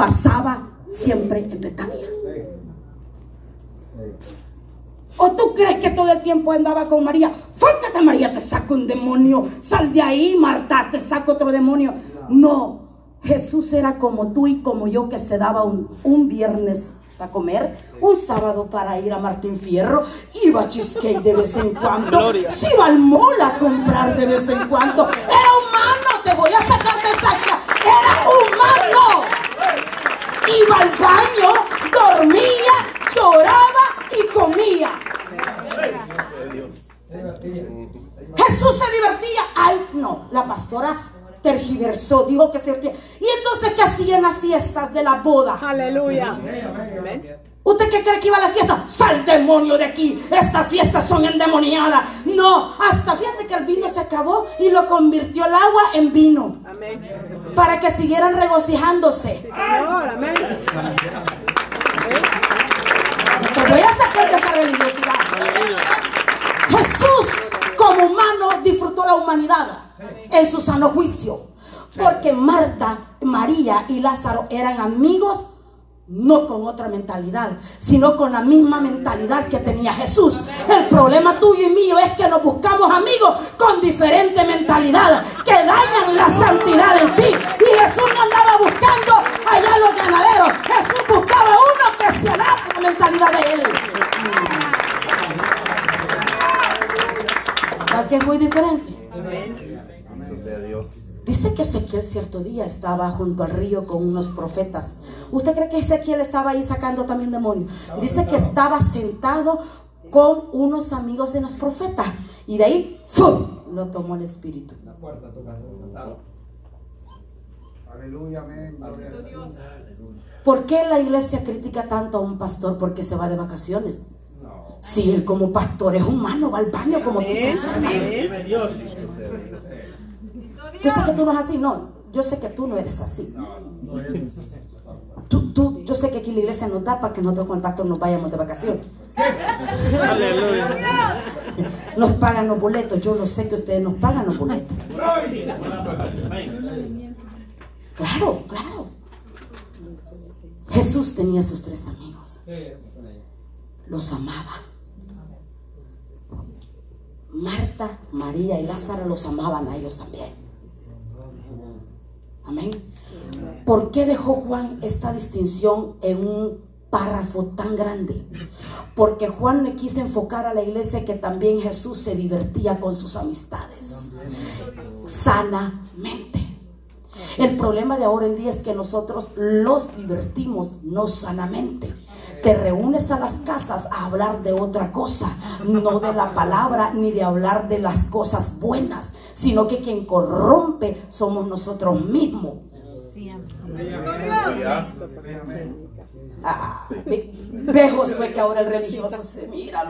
pasaba siempre en Betania. ¿O tú crees que todo el tiempo andaba con María? Fócate María, te saco un demonio. Sal de ahí, Marta, te saco otro demonio. No, Jesús era como tú y como yo que se daba un, un viernes para comer, un sábado para ir a Martín Fierro, iba a Cheesecake de vez en cuando, se iba al mall a comprar de vez en cuando. Era humano, te voy a sacar de esa Era humano. Iba al baño, dormía, lloraba y comía. Jesús se divertía. Ay, no, la pastora tergiversó, dijo que se divertía. Y entonces, ¿qué hacían las fiestas de la boda? Aleluya. ¿Usted qué cree que iba a la fiesta? ¡Sal demonio de aquí! Estas fiestas son endemoniadas. No, hasta fíjate que el vino se acabó y lo convirtió el agua en vino. Amén. Para que siguieran regocijándose. Señor, amén. Te voy a sacar de esa religiosidad. Jesús, como humano, disfrutó la humanidad en su sano juicio. Porque Marta, María y Lázaro eran amigos no con otra mentalidad, sino con la misma mentalidad que tenía Jesús. El problema tuyo y mío es que nos buscamos amigos con diferente mentalidad, que dañan la santidad en ti. Y Jesús no andaba buscando allá los ganaderos, Jesús buscaba uno que se adapte a la mentalidad de él. que es muy diferente? Dice que Ezequiel cierto día estaba junto al río con unos profetas. ¿Usted cree que Ezequiel estaba ahí sacando también demonios? Dice que estaba sentado con unos amigos de los profetas. Y de ahí ¡fum! lo tomó el espíritu. Aleluya, ¿Por qué la iglesia critica tanto a un pastor porque se va de vacaciones? Si él como pastor es humano, va al baño como tú se Yo sé que tú no eres así, no. Yo sé que tú no eres así. Tú, tú, yo sé que aquí la iglesia no da para que nosotros con el pastor nos vayamos de vacaciones. Nos pagan los boletos. Yo lo sé que ustedes nos pagan los boletos. Claro, claro. Jesús tenía sus tres amigos. Los amaba. Marta, María y Lázaro los amaban a ellos también. Amén. ¿Por qué dejó Juan esta distinción en un párrafo tan grande? Porque Juan le quiso enfocar a la iglesia que también Jesús se divertía con sus amistades. Sanamente. El problema de ahora en día es que nosotros los divertimos no sanamente te reúnes a las casas a hablar de otra cosa, no de la palabra ni de hablar de las cosas buenas, sino que quien corrompe somos nosotros mismos. Ah, ve, Josué que ahora el religioso se mira.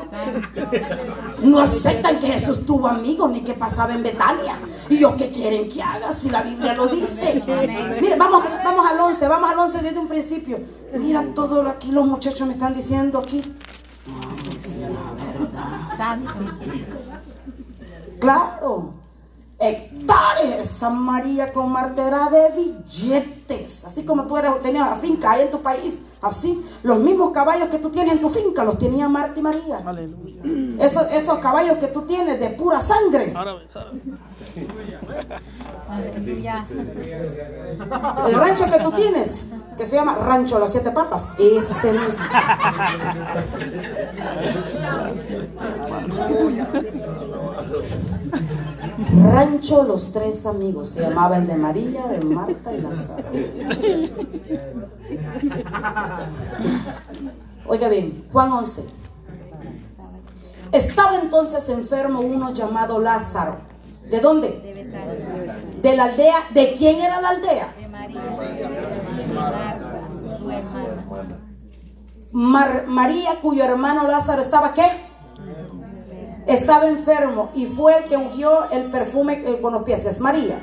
No aceptan que Jesús tuvo amigos ni que pasaba en Betania. ¿Y yo qué quieren que haga si la Biblia lo dice? Mire, vamos, vamos al 11, vamos al 11 desde un principio. Mira todo lo aquí los muchachos me están diciendo aquí. Claro hectáreas. San María con martera de billetes. Así como tú eres, tenías la finca ahí en tu país. Así. Los mismos caballos que tú tienes en tu finca los tenía Marta y María. Esos, esos caballos que tú tienes de pura sangre. El rancho que tú tienes, que se llama Rancho Las Siete Patas, ese mismo. Rancho Los Tres Amigos, se llamaba el de María, de Marta y Lázaro. Oiga bien, Juan 11. Estaba entonces enfermo uno llamado Lázaro. ¿De dónde? De la aldea. ¿De quién era la aldea? De María. María, cuyo hermano Lázaro estaba qué? Estaba enfermo y fue el que ungió el perfume con los pies de María.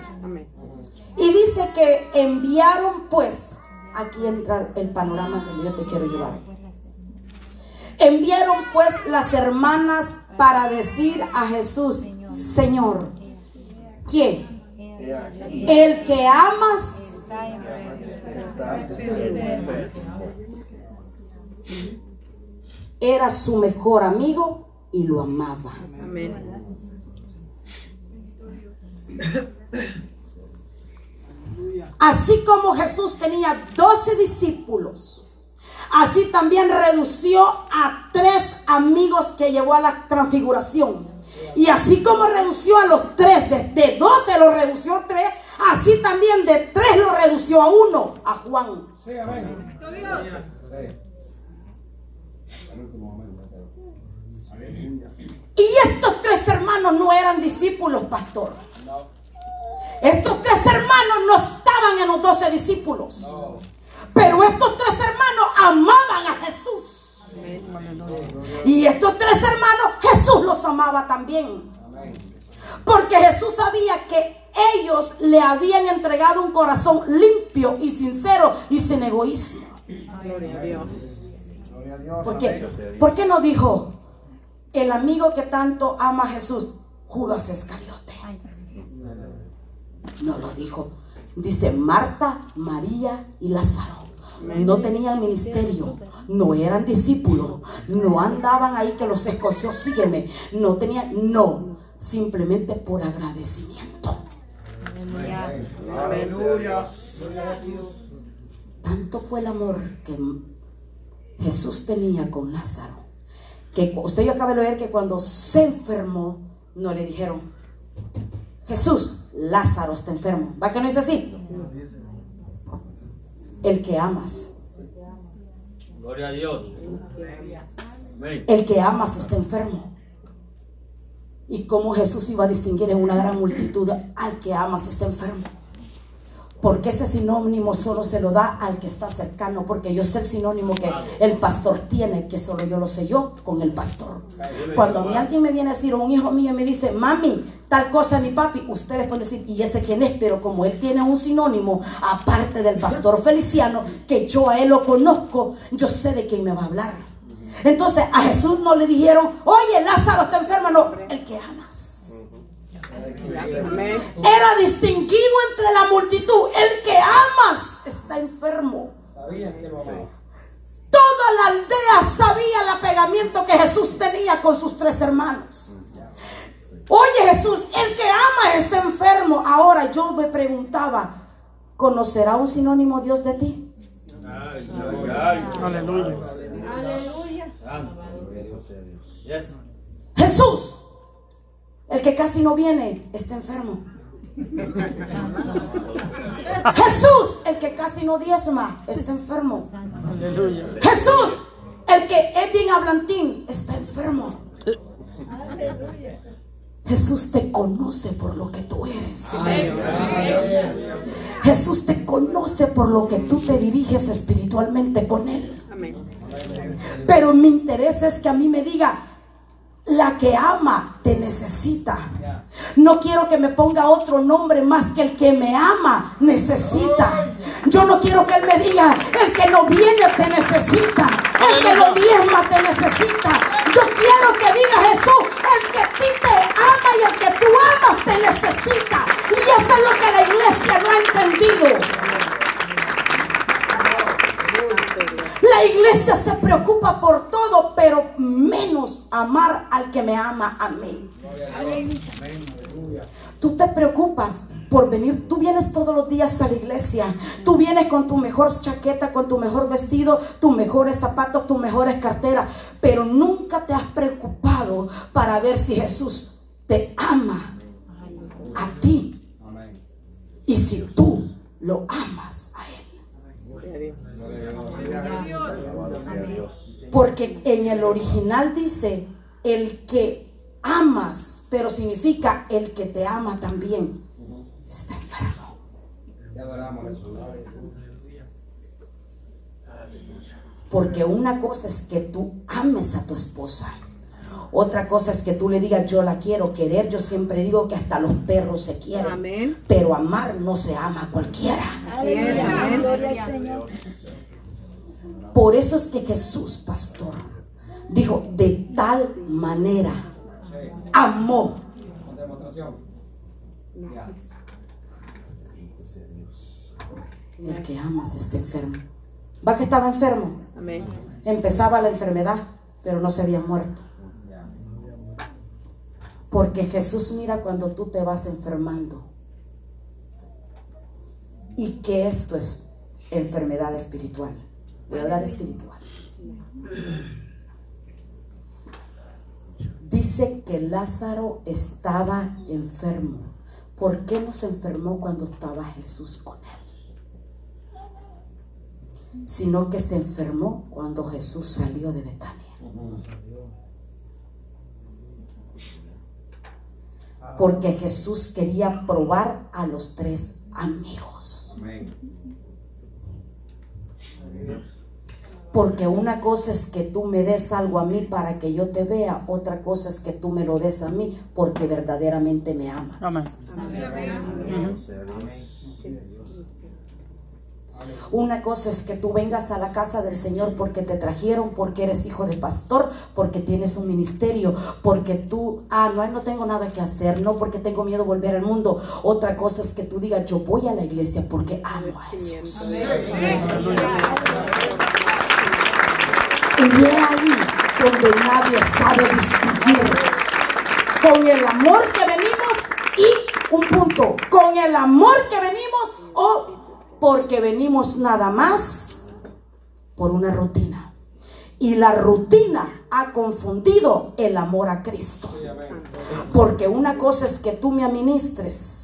Y dice que enviaron pues, aquí entra el panorama que yo te quiero llevar. Enviaron pues las hermanas para decir a Jesús, Señor, ¿quién? El que amas Era su mejor amigo y lo amaba. Así como Jesús tenía doce discípulos, así también redució a tres amigos que llevó a la transfiguración. Y así como redució a los tres, de, de doce lo redució a tres, así también de tres lo redució a uno, a Juan. Y estos tres hermanos no eran discípulos, pastor. Estos tres hermanos no estaban en los doce discípulos. Pero estos tres hermanos amaban a Jesús. Y estos tres hermanos, Jesús los amaba también. Porque Jesús sabía que ellos le habían entregado un corazón limpio y sincero y sin egoísmo. Gloria a Dios. ¿Por qué? ¿Por qué no dijo el amigo que tanto ama a Jesús, Judas Iscariote? No lo dijo. Dice Marta, María y Lázaro. No tenían ministerio, no eran discípulos, no andaban ahí que los escogió, sígueme. No tenían, no, simplemente por agradecimiento. Tanto fue el amor que Jesús tenía con Lázaro, que usted yo acaba de leer que cuando se enfermó, no le dijeron, Jesús, Lázaro está enfermo. ¿Va que no es así? El que amas. Gloria a Dios. El que amas está enfermo. Y cómo Jesús iba a distinguir en una gran multitud al que amas está enfermo. Porque ese sinónimo solo se lo da al que está cercano, porque yo sé el sinónimo que el pastor tiene, que solo yo lo sé yo con el pastor. Cuando a mí alguien me viene a decir, un hijo mío me dice, mami, tal cosa mi papi, ustedes pueden decir, ¿y ese quién es? Pero como él tiene un sinónimo, aparte del pastor Feliciano, que yo a él lo conozco, yo sé de quién me va a hablar. Entonces a Jesús no le dijeron, oye, Lázaro está enfermo, no, el que ama. Era distinguido entre la multitud. El que amas está enfermo. Toda la aldea sabía el apegamiento que Jesús tenía con sus tres hermanos. Oye Jesús, el que ama está enfermo. Ahora yo me preguntaba, ¿conocerá un sinónimo Dios de ti? Aleluya. Jesús, el que casi no viene está enfermo. Jesús, el que casi no diezma, está enfermo. Jesús, el que es bien hablantín, está enfermo. Jesús te conoce por lo que tú eres. Jesús te conoce por lo que tú te diriges espiritualmente con Él. Pero mi interés es que a mí me diga, la que ama te necesita. No quiero que me ponga otro nombre más que el que me ama necesita. Yo no quiero que él me diga, el que no viene te necesita. El que no diezma te necesita. Yo quiero que diga Jesús, el que a ti te ama y el que tú amas te necesita. Y esto es lo que la iglesia no ha entendido. La iglesia se preocupa por todo, pero menos amar al que me ama a mí. Tú te preocupas por venir, tú vienes todos los días a la iglesia, tú vienes con tu mejor chaqueta, con tu mejor vestido, tus mejores zapatos, tus mejores carteras, pero nunca te has preocupado para ver si Jesús te ama a ti y si tú lo amas. Porque en el original dice el que amas, pero significa el que te ama también está enfermo. Porque una cosa es que tú ames a tu esposa. Otra cosa es que tú le digas yo la quiero querer. Yo siempre digo que hasta los perros se quieren. Pero amar no se ama a cualquiera. Por eso es que Jesús, pastor, dijo, de tal manera amó. El que amas está enfermo. ¿Va que estaba enfermo? Amén. Empezaba la enfermedad, pero no se había muerto. Porque Jesús mira cuando tú te vas enfermando. Y que esto es enfermedad espiritual. Voy a hablar espiritual. Dice que Lázaro estaba enfermo. ¿Por qué no se enfermó cuando estaba Jesús con él? Sino que se enfermó cuando Jesús salió de Betania. Porque Jesús quería probar a los tres amigos. Porque una cosa es que tú me des algo a mí para que yo te vea, otra cosa es que tú me lo des a mí porque verdaderamente me amas. Amén. Una cosa es que tú vengas a la casa del Señor porque te trajeron, porque eres hijo de pastor, porque tienes un ministerio, porque tú, ah, no, no tengo nada que hacer, no porque tengo miedo de volver al mundo. Otra cosa es que tú digas, yo voy a la iglesia porque amo a Jesús. Y es ahí donde nadie sabe distinguir con el amor que venimos y un punto, con el amor que venimos o porque venimos nada más por una rutina. Y la rutina ha confundido el amor a Cristo. Porque una cosa es que tú me administres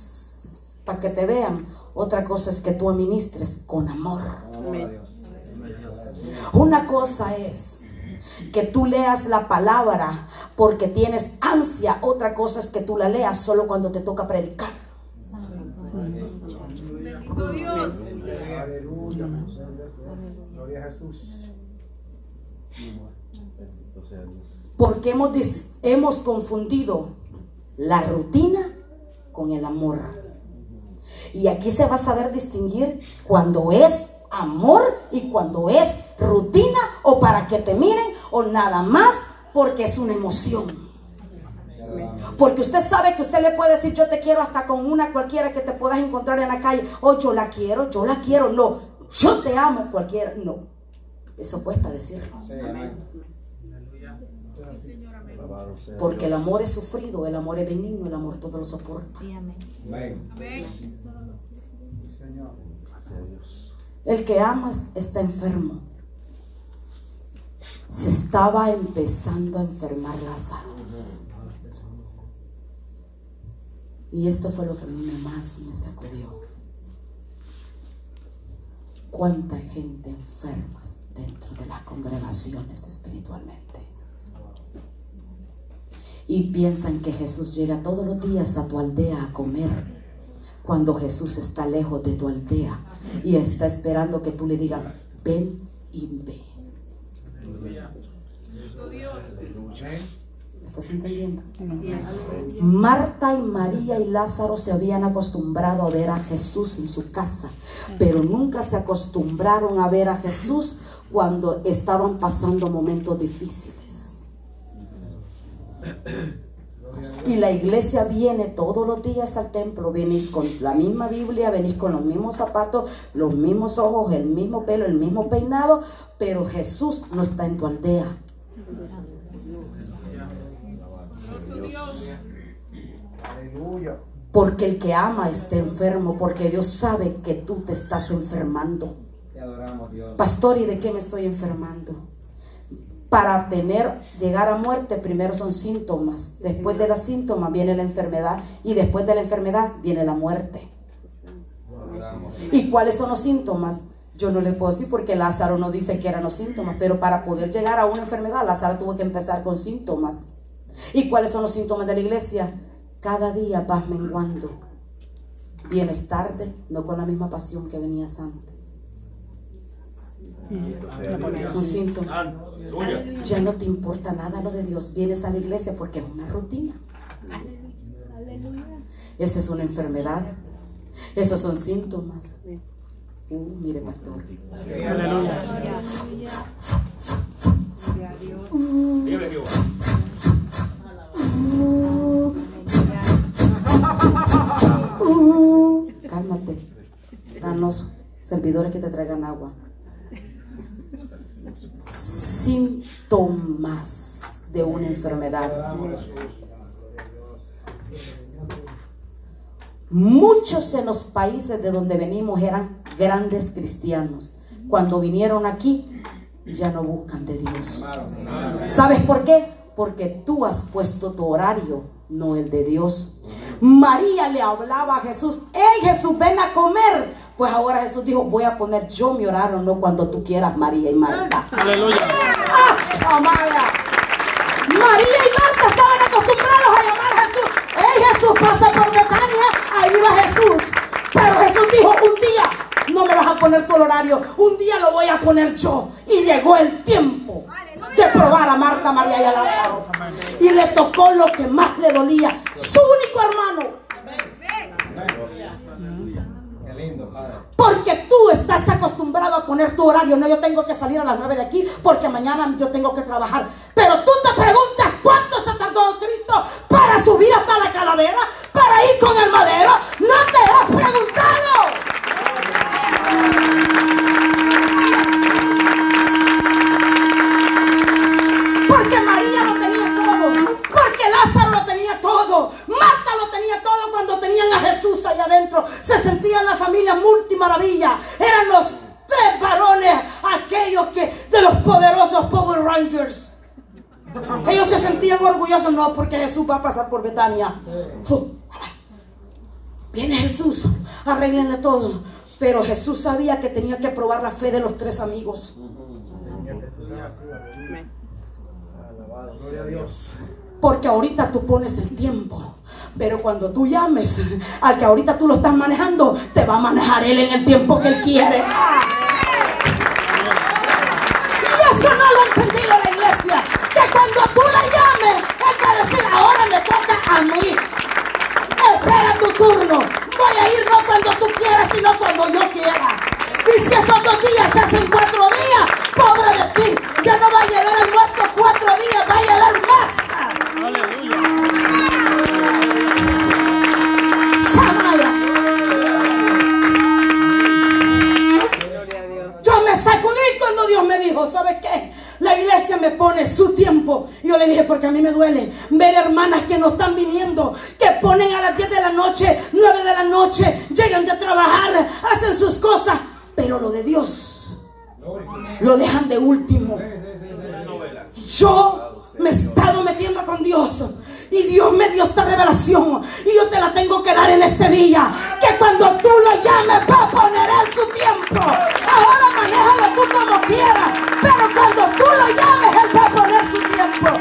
para que te vean, otra cosa es que tú administres con amor. Una cosa es que tú leas la palabra porque tienes ansia, otra cosa es que tú la leas solo cuando te toca predicar. Aleluya. Gloria a Jesús. Porque hemos, dis- hemos confundido la rutina con el amor. Y aquí se va a saber distinguir cuando es amor y cuando es rutina o para que te miren o nada más porque es una emoción. Porque usted sabe que usted le puede decir yo te quiero hasta con una cualquiera que te puedas encontrar en la calle. O yo la quiero, yo la quiero. No, yo te amo cualquiera. No, eso cuesta decirlo. Porque el amor es sufrido, el amor es benigno, el amor todo lo soporta. Señor. El que amas está enfermo. Se estaba empezando a enfermar Lázaro. Y esto fue lo que a mí más me sacudió. Cuánta gente enferma dentro de las congregaciones espiritualmente. Y piensan que Jesús llega todos los días a tu aldea a comer cuando Jesús está lejos de tu aldea y está esperando que tú le digas, ven y ve. ¿Estás entendiendo? Marta y María y Lázaro se habían acostumbrado a ver a Jesús en su casa, pero nunca se acostumbraron a ver a Jesús cuando estaban pasando momentos difíciles. Y la iglesia viene todos los días al templo, venís con la misma Biblia, venís con los mismos zapatos, los mismos ojos, el mismo pelo, el mismo peinado, pero Jesús no está en tu aldea. Porque el que ama está enfermo, porque Dios sabe que tú te estás enfermando. Pastor, ¿y de qué me estoy enfermando? Para tener, llegar a muerte, primero son síntomas. Después de los síntomas viene la enfermedad y después de la enfermedad viene la muerte. ¿Y cuáles son los síntomas? Yo no le puedo decir porque Lázaro no dice que eran los síntomas, pero para poder llegar a una enfermedad, Lázaro tuvo que empezar con síntomas. ¿Y cuáles son los síntomas de la iglesia? Cada día vas menguando. Vienes tarde, no con la misma pasión que venías antes. Un síntoma. Ya no te importa nada lo de Dios. Vienes a la iglesia porque es una rutina. Esa es una enfermedad. Esos son síntomas. Uh, mire, pastor. Uh, cálmate. Danos. Se- servidores que te traigan agua. Síntomas de una enfermedad. Muchos en los países de donde venimos eran grandes cristianos. Cuando vinieron aquí, ya no buscan de Dios. ¿Sabes por qué? Porque tú has puesto tu horario, no el de Dios. María le hablaba a Jesús, hey Jesús, ven a comer. Pues ahora Jesús dijo, voy a poner yo mi horario, no cuando tú quieras, María y Marta. Aleluya. ¡Ah, amada! María y Marta estaban acostumbrados a llamar a Jesús. ¡Hey Jesús, pasa por Betania! Ahí va Jesús. Pero Jesús dijo, un día no me vas a poner tu horario, un día lo voy a poner yo. Y llegó el tiempo de probar a Marta, María y a Lázaro. Y le tocó lo que más le dolía, su único hermano. Porque tú estás acostumbrado a poner tu horario. No, yo tengo que salir a las 9 de aquí porque mañana yo tengo que trabajar. Pero tú te preguntas cuánto se tardó Cristo para subir hasta la calavera, para ir con el madero. No te has preguntado. Cuando tenían a Jesús allá adentro. Se sentían la familia multimaravilla. Eran los tres varones, aquellos que de los poderosos Power Rangers. Ellos se sentían orgullosos, no, porque Jesús va a pasar por Betania. Viene Jesús, arréglenle todo. Pero Jesús sabía que tenía que probar la fe de los tres amigos. Alabado sea Dios. Porque ahorita tú pones el tiempo. Pero cuando tú llames al que ahorita tú lo estás manejando, te va a manejar él en el tiempo que él quiere. Y eso no lo ha entendido la iglesia. Que cuando tú la llames, él va a decir, ahora me toca a mí. Espera tu turno. Voy a ir no cuando tú quieras, sino cuando yo quiera. Y si esos dos días se hacen cuatro días, pobre de ti, ya no va a llegar el muerto cuatro días, va a llegar más. Aleluya. Dijo, ¿sabes qué? La iglesia me pone su tiempo. Yo le dije, porque a mí me duele ver hermanas que no están viniendo, que ponen a las 10 de la noche, 9 de la noche, llegan de trabajar, hacen sus cosas, pero lo de Dios lo dejan de último. Yo me he estado metiendo con Dios. Y Dios me dio esta revelación. Y yo te la tengo que dar en este día. Que cuando tú lo llames, va a poner Él su tiempo. Ahora manéjalo tú como quieras. Pero cuando tú lo llames, Él va a poner su tiempo.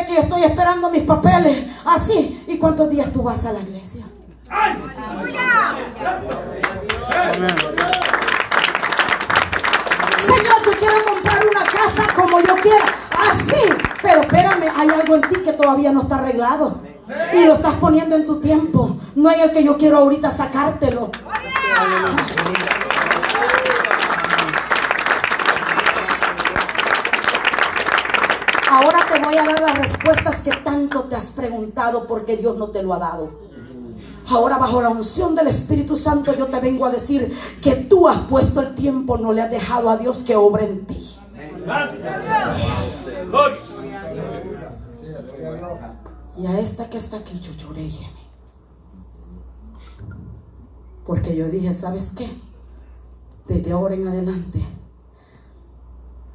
Fíjate que yo estoy esperando mis papeles. Así. ¿Y cuántos días tú vas a la iglesia? Señor, yo quiero comprar una casa como yo quiera. Así. Pero espérame, hay algo en ti que todavía no está arreglado. Y lo estás poniendo en tu tiempo. No en el que yo quiero ahorita sacártelo. Respuestas que tanto te has preguntado porque Dios no te lo ha dado. Ahora bajo la unción del Espíritu Santo yo te vengo a decir que tú has puesto el tiempo, no le has dejado a Dios que obre en ti. Y a esta que está aquí yo lloré. Porque yo dije, ¿sabes qué? Desde ahora en adelante.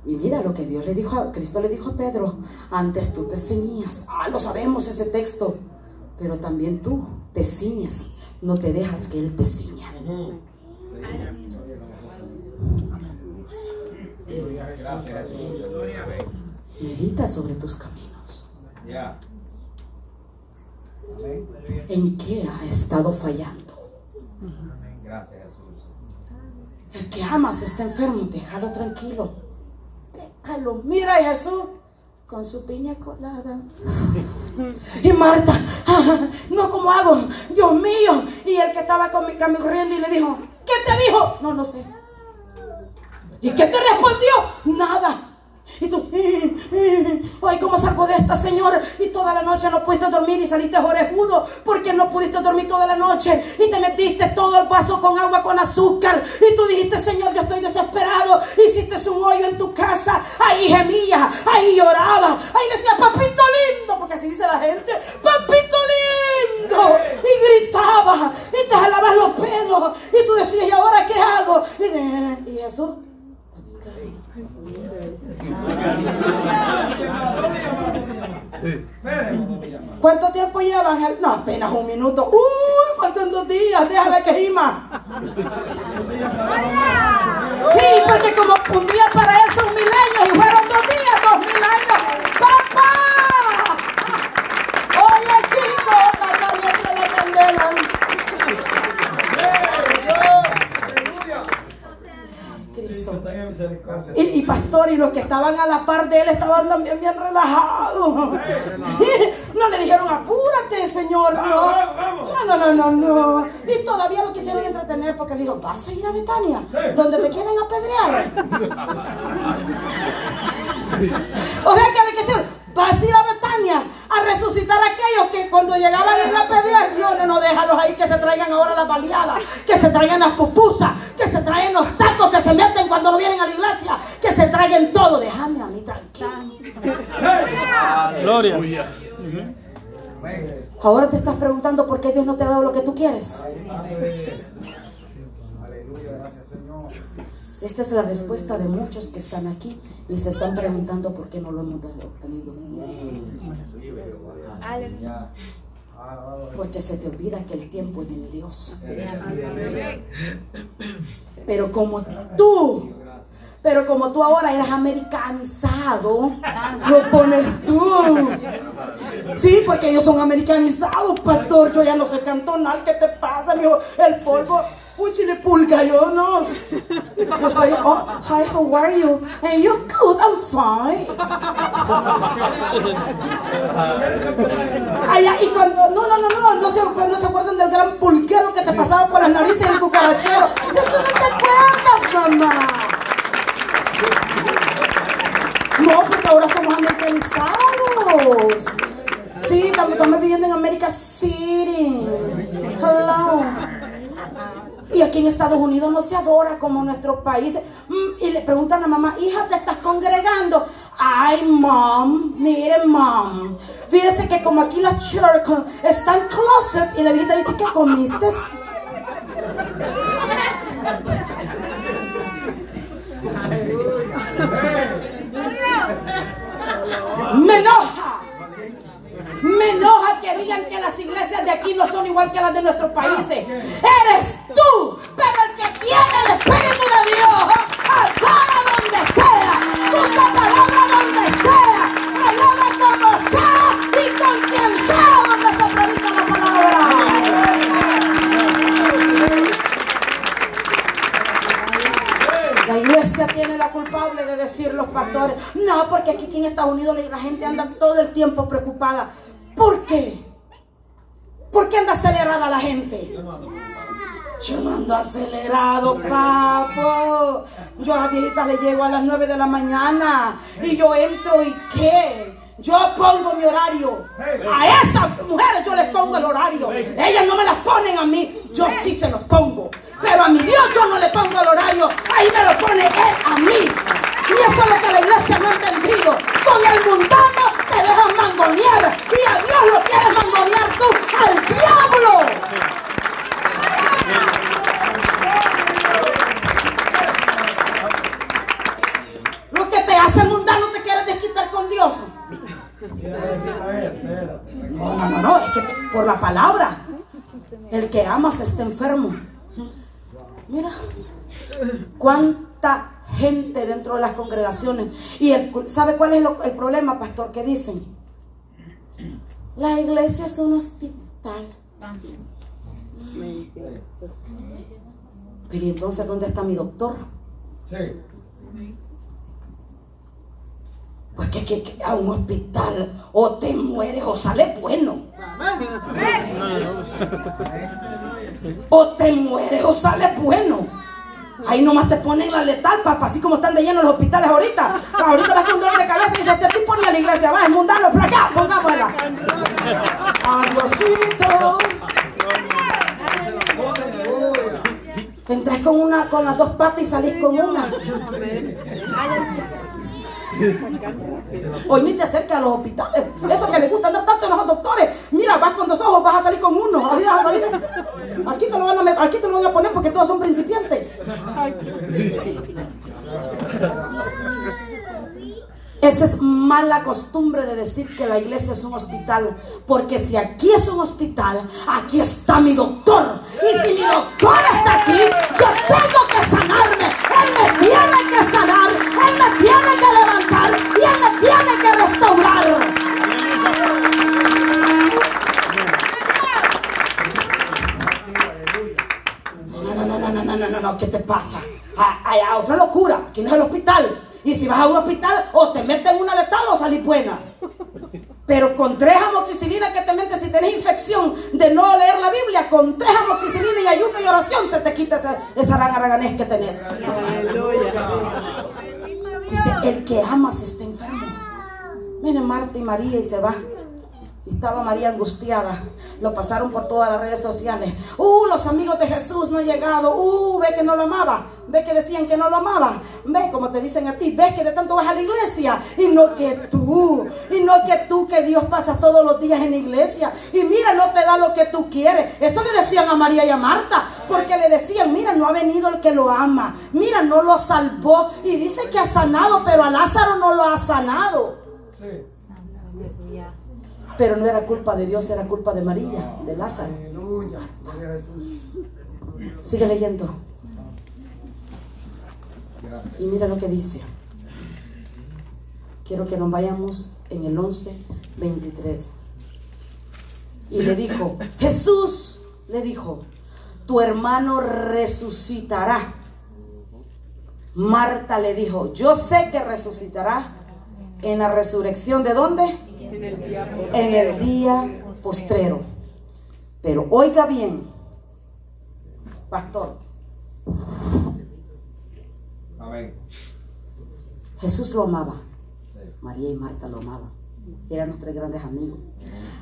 Y mira lo que Dios le dijo a Cristo le dijo a Pedro, antes tú te ceñías. Ah, lo sabemos ese texto. Pero también tú te ciñes, no te dejas que Él te ciña. Gracias, Jesús. Medita sobre tus caminos. ¿En qué ha estado fallando? Gracias, Jesús. El que amas está enfermo, déjalo tranquilo. Déjalo. Mira, Jesús, con su piña colada. Y Marta, "Ah, no, ¿cómo hago? Dios mío. Y el que estaba con mi cambio corriendo y le dijo, ¿qué te dijo? No, no sé. ¿Y qué te respondió? Nada. Y tú, ay, ¿cómo salgo de esta, Señor? Y toda la noche no pudiste dormir y saliste orejudo porque no pudiste dormir toda la noche y te metiste todo el vaso con agua con azúcar y tú dijiste, Señor, yo estoy desesperado. Hiciste un hoyo en tu casa, ahí gemía, ahí lloraba, ahí decía, papito lindo, porque así dice la gente, papito lindo. Y gritaba y te jalabas los pelos y tú decías, ¿y ahora qué hago? Y, y eso. ¿Cuánto tiempo llevan? Ángel? No, apenas un minuto. Uy, faltan dos días, déjala que rima. Sí, porque como un día para él son mil años y fueron dos días, dos mil años. ¡Papá! Oye, chicos, está caliente la candela. Cristo. Y, y pastor, y los que estaban a la par de él estaban también bien relajados. No le dijeron, apúrate, señor. No, no, no, no, no. Y todavía lo quisieron entretener porque le dijo, ¿vas a ir a Betania? Donde te quieren apedrear. O sea que le quisieron, vas a ir a aquellos que cuando llegaban a ir a pelear, no, no, no, déjalos ahí que se traigan ahora las baleadas, que se traigan las pupusas, que se traigan los tacos que se meten cuando no vienen a la iglesia, que se traigan todo. Déjame a mí tranquilo. Gloria. Ahora te estás preguntando por qué Dios no te ha dado lo que tú quieres. Esta es la respuesta de muchos que están aquí y se están preguntando por qué no lo hemos obtenido. Porque se te olvida que el tiempo es de mi Dios. Pero como tú, pero como tú ahora eres americanizado, lo pones tú. Sí, porque ellos son americanizados, pastor. Yo ya no sé cantonal. ¿Qué te pasa, mijo? El polvo. Fuchi le pulga, yo no. Yo soy, oh, hi, how are you? Hey, you're good, I'm fine. Ay, y cuando, no, no, no, no, no se, no se acuerdan del gran pulquero que te pasaba por las narices el cucarachero. De eso no te acuerdas, mamá. No, porque ahora somos americanizados. Sí, estamos, estamos viviendo en América City. Hello. Y aquí en Estados Unidos no se adora como en nuestros países. Mm, Y le preguntan a mamá, hija, ¿te estás congregando? Ay, mom, miren, mom. Fíjese que como aquí la church está en closet y la viejita dice, ¿qué comiste? Me enoja. Me enoja que digan que las iglesias de aquí no son igual que las de nuestros países. Eres tú, pero el que tiene el Espíritu de Dios, adora donde sea, busca palabra donde sea, alaba como sea y con quien sea donde se predica la palabra. La iglesia tiene la culpable de decir los pastores. No, porque aquí en Estados Unidos la gente anda todo el tiempo preocupada. ¿Por qué? ¿Por qué anda acelerada la gente? Yo no ando acelerado, papo. Yo a viejita le llego a las 9 de la mañana y yo entro y qué. Yo pongo mi horario. A esas mujeres yo les pongo el horario. Ellas no me las ponen a mí. Yo sí se los pongo. Pero a mi Dios yo no le pongo el horario. Ahí me lo pone Él a mí. Y eso es lo que la iglesia no ha entendido. Con el mundano te dejas mangonear. Y a Dios lo quieres mangonear tú. ¡Al diablo! Lo que te hace mundano te quieres desquitar con Dios. No, no, no, no, es que por la palabra, el que amas está enfermo. Mira, cuánta gente dentro de las congregaciones. Y el- ¿sabe cuál es lo- el problema, pastor? Que dicen, la iglesia es un hospital. Pero ¿y entonces, ¿dónde está mi doctor? Sí. Pues que, que- que a un hospital o te mueres o sales bueno. O te mueres o sales bueno. Ahí nomás te ponen la letal, papá, así como están de lleno los hospitales ahorita. Ahorita vas con dolor de cabeza y dice, este tipo ni a la iglesia va, es mundano, por acá, pongámosla. Adiosito. Entrás con una, con las dos patas y salís con una. Hoy ni te acerques a los hospitales. Eso que le gusta andar tanto en los doctores. Mira, vas con dos ojos, vas a salir con uno. A salir. Aquí te lo van a, aquí te lo van a poner porque todos son principiantes. Esa es mala costumbre de decir que la iglesia es un hospital. Porque si aquí es un hospital, aquí está mi doctor. Y si mi doctor está aquí, yo tengo que sanarme. Que tenés. Dice, el que amas está enfermo. Miren Marta y María y se va. Y estaba María angustiada. Lo pasaron por todas las redes sociales. Uh, los amigos de Jesús no han llegado. Uh, ve que no lo amaba. Ve que decían que no lo amaba. Ve como te dicen a ti. Ves que de tanto vas a la iglesia. Y no que tú. Y no que tú que Dios pasa todos los días en la iglesia. Y mira, no te da lo que tú quieres. Eso le decían a María y a Marta. Porque le decían, mira, no ha venido el que lo ama. Mira, no lo salvó. Y dice que ha sanado, pero a Lázaro no lo ha sanado. Pero no era culpa de Dios, era culpa de María, de Lázaro. Sigue leyendo. Y mira lo que dice. Quiero que nos vayamos en el 11, 23. Y le dijo, Jesús le dijo, tu hermano resucitará. Marta le dijo, yo sé que resucitará en la resurrección de dónde? En el día postrero. Pero oiga bien, pastor, Amén. Jesús lo amaba. María y Marta lo amaban. Eran nuestros grandes amigos.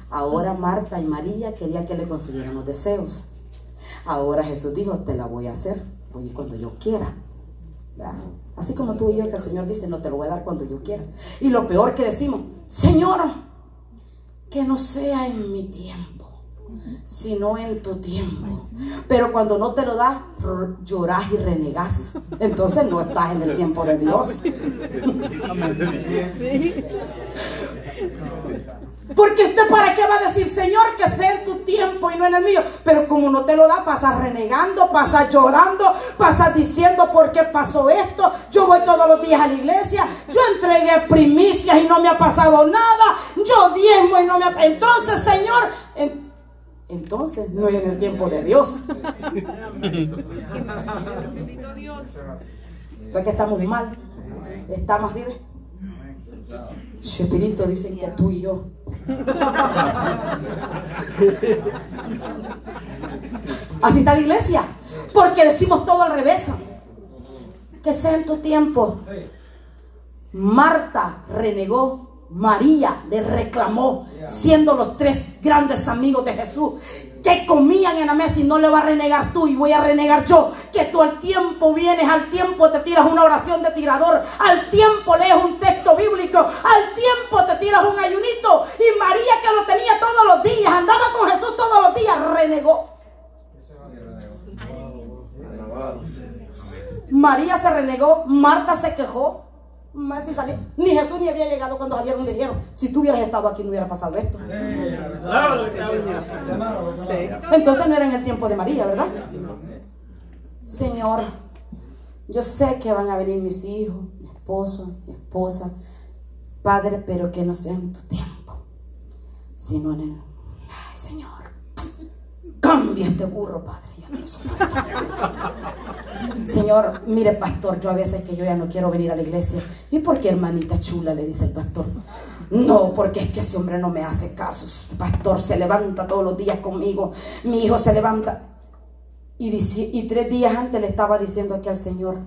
Ahora Marta y María querían que le concedieran los deseos. Ahora Jesús dijo, te la voy a hacer, voy a ir cuando yo quiera. ¿Verdad? Así como tú y yo, que el Señor dice, no te lo voy a dar cuando yo quiera. Y lo peor que decimos, Señor, que no sea en mi tiempo, sino en tu tiempo. Pero cuando no te lo da, r- llorás y renegás. Entonces no estás en el tiempo de Dios. Porque usted para qué va a decir, Señor, que sea en tu tiempo y no en el mío. Pero como no te lo da, pasas renegando, pasas llorando, pasas diciendo por qué pasó esto. Yo voy todos los días a la iglesia, yo entregué primicias y no me ha pasado nada. Yo diezmo y no me ha... Entonces, Señor, en- entonces no es en el tiempo de Dios. Porque estamos mal. Estamos, dime. Chepirito dicen que tú y yo. Así está la iglesia. Porque decimos todo al revés. Que sea en tu tiempo. Marta renegó. María le reclamó, siendo los tres grandes amigos de Jesús, que comían en la mesa y no le va a renegar tú y voy a renegar yo, que tú al tiempo vienes, al tiempo te tiras una oración de tirador, al tiempo lees un texto bíblico, al tiempo te tiras un ayunito. Y María que lo tenía todos los días, andaba con Jesús todos los días, renegó. María se renegó, Marta se quejó. Más si salí- Ni Jesús ni había llegado cuando salieron le dijeron, si tú hubieras estado aquí no hubiera pasado esto. Entonces no era en el tiempo de María, ¿verdad? Señor, yo sé que van a venir mis hijos, mi esposo, mi esposa, Padre, pero que no sea en tu tiempo, sino en el... Ay, Señor, cambia este burro, Padre, ya no lo soporto. Señor, mire pastor, yo a veces que yo ya no quiero venir a la iglesia. ¿Y por qué hermanita chula? Le dice el pastor. No, porque es que ese hombre no me hace casos. Pastor se levanta todos los días conmigo. Mi hijo se levanta. Y, dice- y tres días antes le estaba diciendo aquí al Señor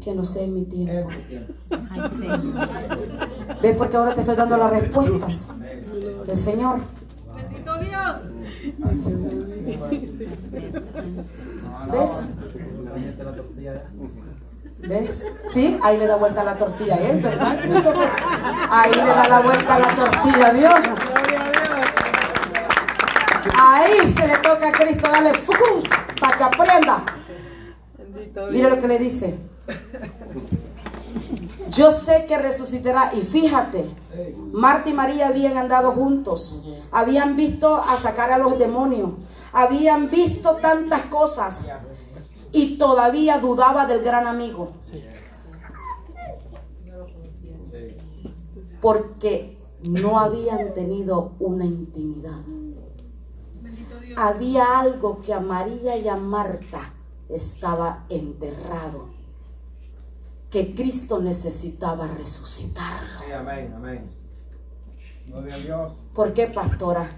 que no sé mi tiempo. ¿Ves? Porque ahora te estoy dando las respuestas del Señor. ¿Ves? ¿Ves? Sí, ahí le da vuelta a la tortilla él, ¿verdad? Ahí le da la vuelta a la tortilla a Dios. Ahí se le toca a Cristo darle para que aprenda. Mira lo que le dice. Yo sé que resucitará. Y fíjate, Marta y María habían andado juntos. Habían visto a sacar a los demonios. Habían visto tantas cosas. Y todavía dudaba del gran amigo. Porque no habían tenido una intimidad. Había algo que a María y a Marta estaba enterrado. Que Cristo necesitaba resucitarlo. Sí, amén, amén. Gloria a Dios. ¿Por qué, pastora?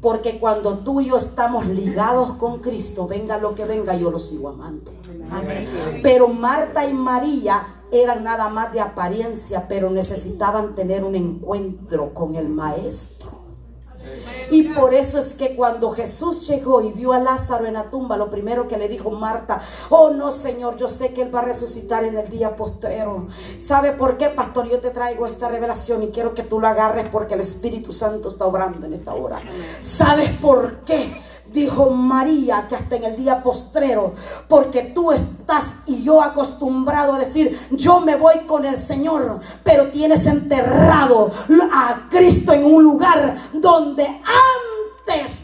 Porque cuando tú y yo estamos ligados con Cristo, venga lo que venga, yo lo sigo amando. Pero Marta y María eran nada más de apariencia, pero necesitaban tener un encuentro con el Maestro. Y por eso es que cuando Jesús llegó y vio a Lázaro en la tumba, lo primero que le dijo Marta, oh no Señor, yo sé que Él va a resucitar en el día postrero. ¿Sabe por qué, pastor? Yo te traigo esta revelación y quiero que tú lo agarres porque el Espíritu Santo está obrando en esta hora. ¿Sabes por qué? Dijo María que hasta en el día postrero, porque tú estás y yo acostumbrado a decir, yo me voy con el Señor, pero tienes enterrado a Cristo en un lugar donde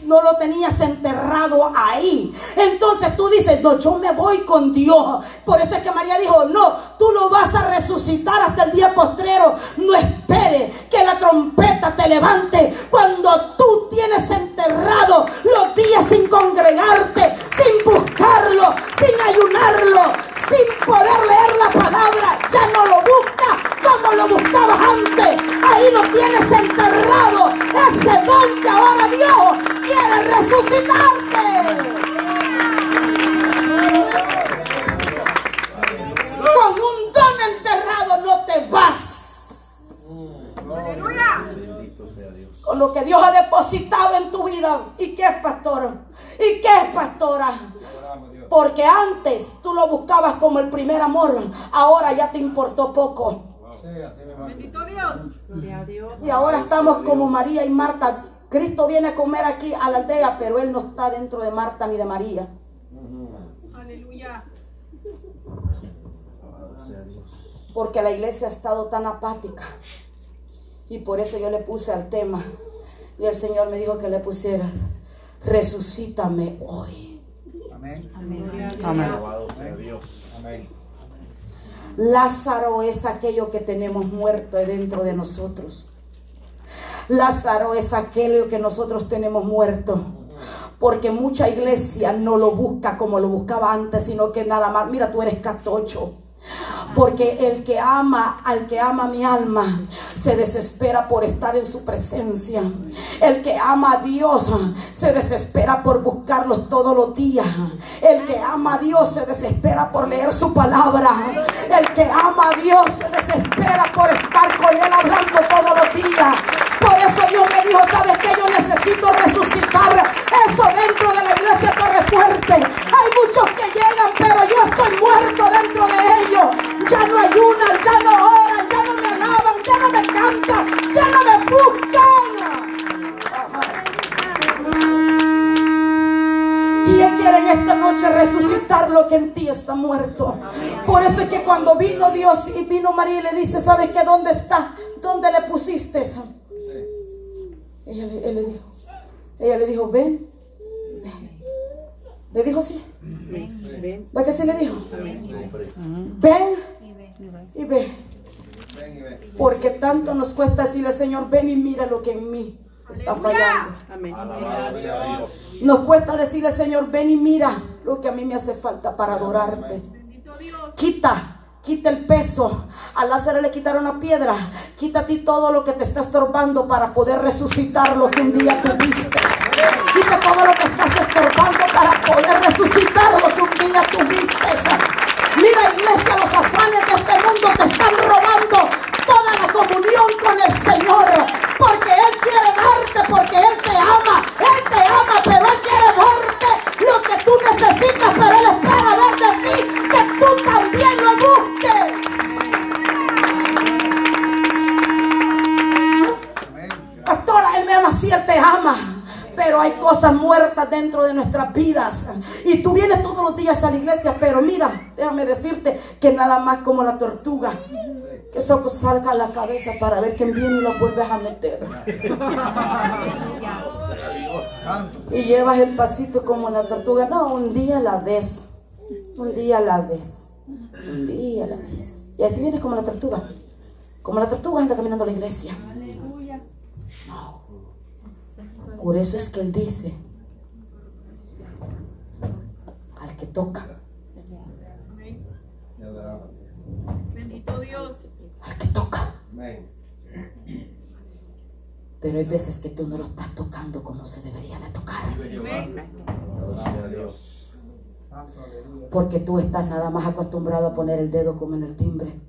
no lo tenías enterrado ahí. Entonces tú dices, no, yo me voy con Dios. Por eso es que María dijo, no, tú no vas a resucitar hasta el día postrero. No espere que la trompeta te levante cuando tú tienes enterrado los días sin congregarte, sin buscarlo, sin ayunarlo, sin poder leer la palabra. Ya no lo busca como lo buscabas antes. Ahí lo tienes enterrado. Ese don que ahora resucitarte. Con un don enterrado no te vas. Bendito sea Dios. Con lo que Dios ha depositado en tu vida. ¿Y qué es, pastor? ¿Y qué es, pastora? Dios. Porque antes tú lo buscabas como el primer amor. Ahora ya te importó poco. Me va. Y ahora estamos como María y Marta. Cristo viene a comer aquí a la aldea, pero Él no está dentro de Marta ni de María. Alabado sea Dios. Porque la iglesia ha estado tan apática. Y por eso yo le puse al tema. Y el Señor me dijo que le pusiera, resucítame hoy. Amén. Amén. Alabado sea Dios. Amén. Lázaro es aquello que tenemos muerto dentro de nosotros. Lázaro es aquello que nosotros tenemos muerto. Porque mucha iglesia no lo busca como lo buscaba antes, sino que nada más, mira, tú eres catocho. Porque el que ama, al que ama mi alma, se desespera por estar en su presencia. El que ama a Dios se desespera por buscarlos todos los días. El que ama a Dios se desespera por leer su palabra. El que ama a Dios se desespera por estar con Él hablando todos los días. Por eso Dios me dijo, ¿sabes que Yo necesito resucitar eso dentro de la iglesia Torre Fuerte. Hay muchos que llegan, pero yo estoy muerto dentro de ellos. Ya no ayunan, ya no oran, ya no me me cantan, ya no me buscan. Y Él quiere en esta noche resucitar lo que en ti está muerto. Por eso es que cuando vino Dios y vino María y le dice, ¿sabes qué? ¿Dónde está? ¿Dónde le pusiste? Ella le, él le dijo, ella le dijo, ven, ven. Le dijo así. ¿Va que sí le dijo? Ven y ve. Ven y ve. Porque tanto nos cuesta decirle al Señor, ven y mira lo que en mí está fallando. Nos cuesta decirle al Señor, ven y mira lo que a mí me hace falta para adorarte. Quita, quita el peso. A Lázaro le quitaron la piedra. Quita a ti todo lo que te está estorbando para poder resucitar lo que un día tuviste. Quita todo lo que estás estorbando para poder resucitar lo que un día tuviste. Mira, iglesia, los afanes de este mundo te están robando toda la comunión con el Señor. Porque Él quiere darte, porque Él te ama. Él te ama, pero Él quiere darte lo que tú necesitas. Pero Él espera ver de ti que tú también lo busques. Pastora, Él me ama, sí, Él te ama. Pero hay cosas muertas dentro de nuestras vidas. Y tú vienes todos los días a la iglesia, pero mira, déjame decirte que nada más como la tortuga. Que solo salga la cabeza para ver quién viene y lo vuelves a meter. Y llevas el pasito como la tortuga. No, un día a la vez. Un día a la vez. Un día a la vez. Y así vienes como la tortuga. Como la tortuga anda caminando a la iglesia. No. Por eso es que él dice, al que toca. Bendito Dios. al que toca. Pero hay veces que tú no lo estás tocando como se debería de tocar. Adoramos a Dios. Porque tú estás nada más acostumbrado a poner el dedo como en el timbre.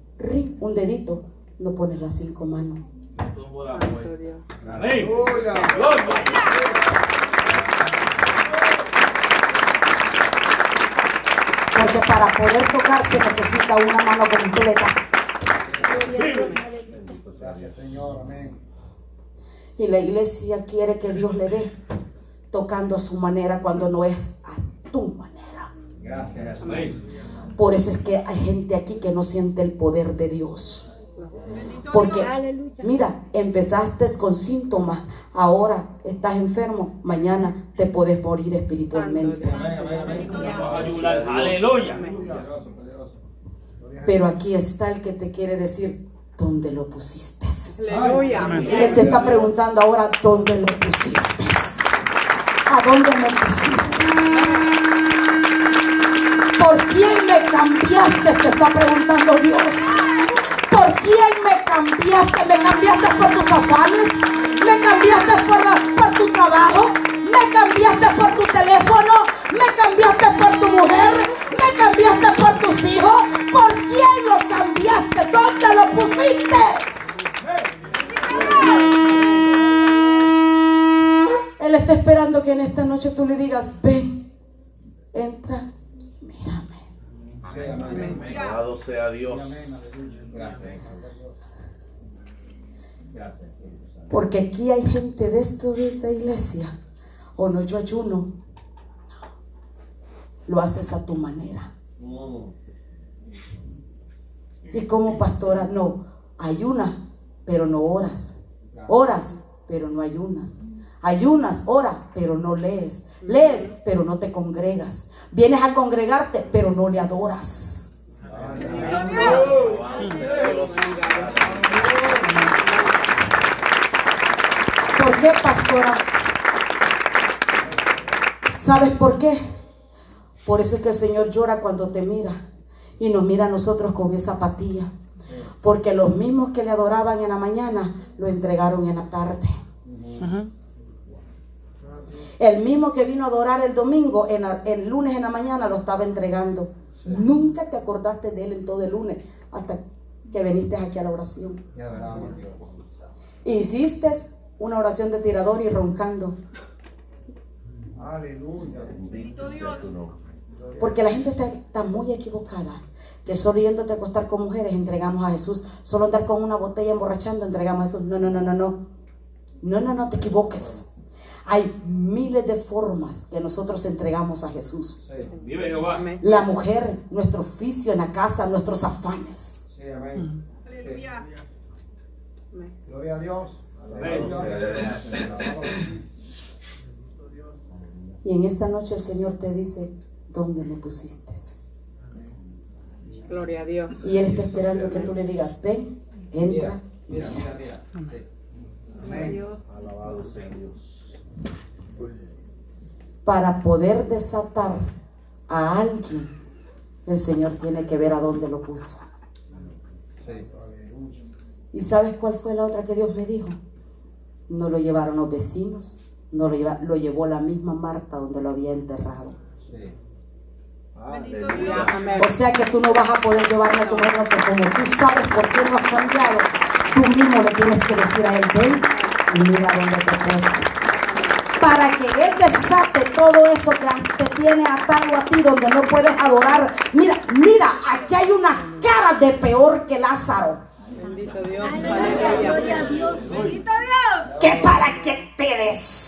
Un dedito, no pones las cinco manos. Porque para poder tocar se necesita una mano completa. Gracias, Señor. Amén. Y la iglesia quiere que Dios le dé tocando a su manera cuando no es a tu manera. Gracias. Por eso es que hay gente aquí que no siente el poder de Dios. Porque, mira, empezaste con síntomas, ahora estás enfermo, mañana te puedes morir espiritualmente. Aleluya. Pero aquí está el que te quiere decir, ¿dónde lo pusiste? Aleluya. Él te está preguntando ahora, ¿dónde lo pusiste? ¿A dónde me pusiste? ¿Por quién me cambiaste? Te está preguntando Dios. ¿Por quién me cambiaste? ¿Me cambiaste por tus afanes? ¿Me cambiaste por, tu trabajo? ¿Me cambiaste por tu teléfono? ¿Me cambiaste por tu mujer? ¿Me cambiaste por tus hijos? ¿Por quién lo cambiaste? ¿Dónde lo pusiste? Él está esperando que en esta noche tú le digas, ven, entra, mírame. Sí, amén. Alabado sea Dios. Gracias. Porque aquí hay gente de esto de esta iglesia. O no, yo ayuno. Lo haces a tu manera. Y como pastora, no, ayunas, pero no oras. Oras, pero no ayunas. Ayunas, ora, pero no lees. Lees, pero no te congregas. Vienes a congregarte, pero no le adoras. ¿Por qué, pastora? ¿Sabes por qué? Por eso es que el Señor llora cuando te mira y nos mira a nosotros con esa apatía. Porque los mismos que le adoraban en la mañana lo entregaron en la tarde. El mismo que vino a adorar el domingo, en el lunes en la mañana lo estaba entregando. Nunca te acordaste de él en todo el lunes hasta que viniste aquí a la oración. Hiciste una oración de tirador y roncando. Aleluya. Bendito Dios. Porque la gente está, está muy equivocada. Que solo yéndote a acostar con mujeres entregamos a Jesús. Solo andar con una botella emborrachando entregamos a Jesús. No, no, no, no, no. No, no, no te equivoques. Hay miles de formas que nosotros entregamos a Jesús. Sí, Vive Jehová. La mujer, nuestro oficio en la casa, nuestros afanes. sí, amén. Aleluya. Gloria a Dios. Y en esta noche el Señor te dice, ¿dónde me pusiste? Gloria a Dios. Y Él está esperando que tú le digas, ven, entra. Mira, mira, mira. Dios. Alabado sea Dios. Para poder desatar a alguien, el Señor tiene que ver a dónde lo puso. ¿Y sabes cuál fue la otra que Dios me dijo? No lo llevaron los vecinos, no lo, lleva- lo llevó la misma Marta donde lo había enterrado. Sí. O sea que tú no vas a poder llevarle a tu hermano que como tú sabes por qué no has cambiado, tú mismo le tienes que decir a él, ven y mira dónde te he puesto. Para que él desate todo eso que te tiene atado a ti donde no puedes adorar. Mira, mira, aquí hay unas caras de peor que Lázaro. Bendito Dios. Bendito Dios. que para que te papá,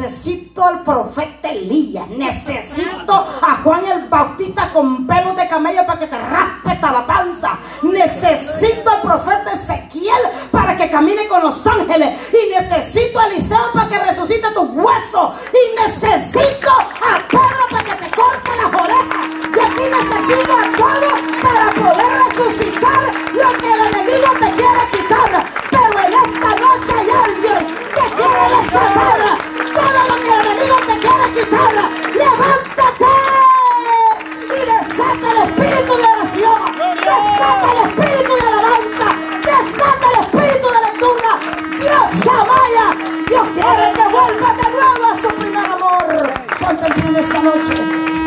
necesito al profeta Elías, necesito a Juan el Bautista con pelos de camello para que te raspe hasta la panza, necesito al profeta Ezequiel para que camine con los ángeles, y necesito a Eliseo para que resucite tus huesos, y necesito a Pedro para que te corte las orejas. Yo aquí necesito a todos para poder resucitar lo que el enemigo te quiere quitar. Pero en esta noche hay alguien que quiere desatar quitar. Levántate y desata el espíritu de oración, desata el espíritu de alabanza, desata el espíritu de lectura. Dios amaya, Dios quiere que vuelva de nuevo a su primer amor. Ponte.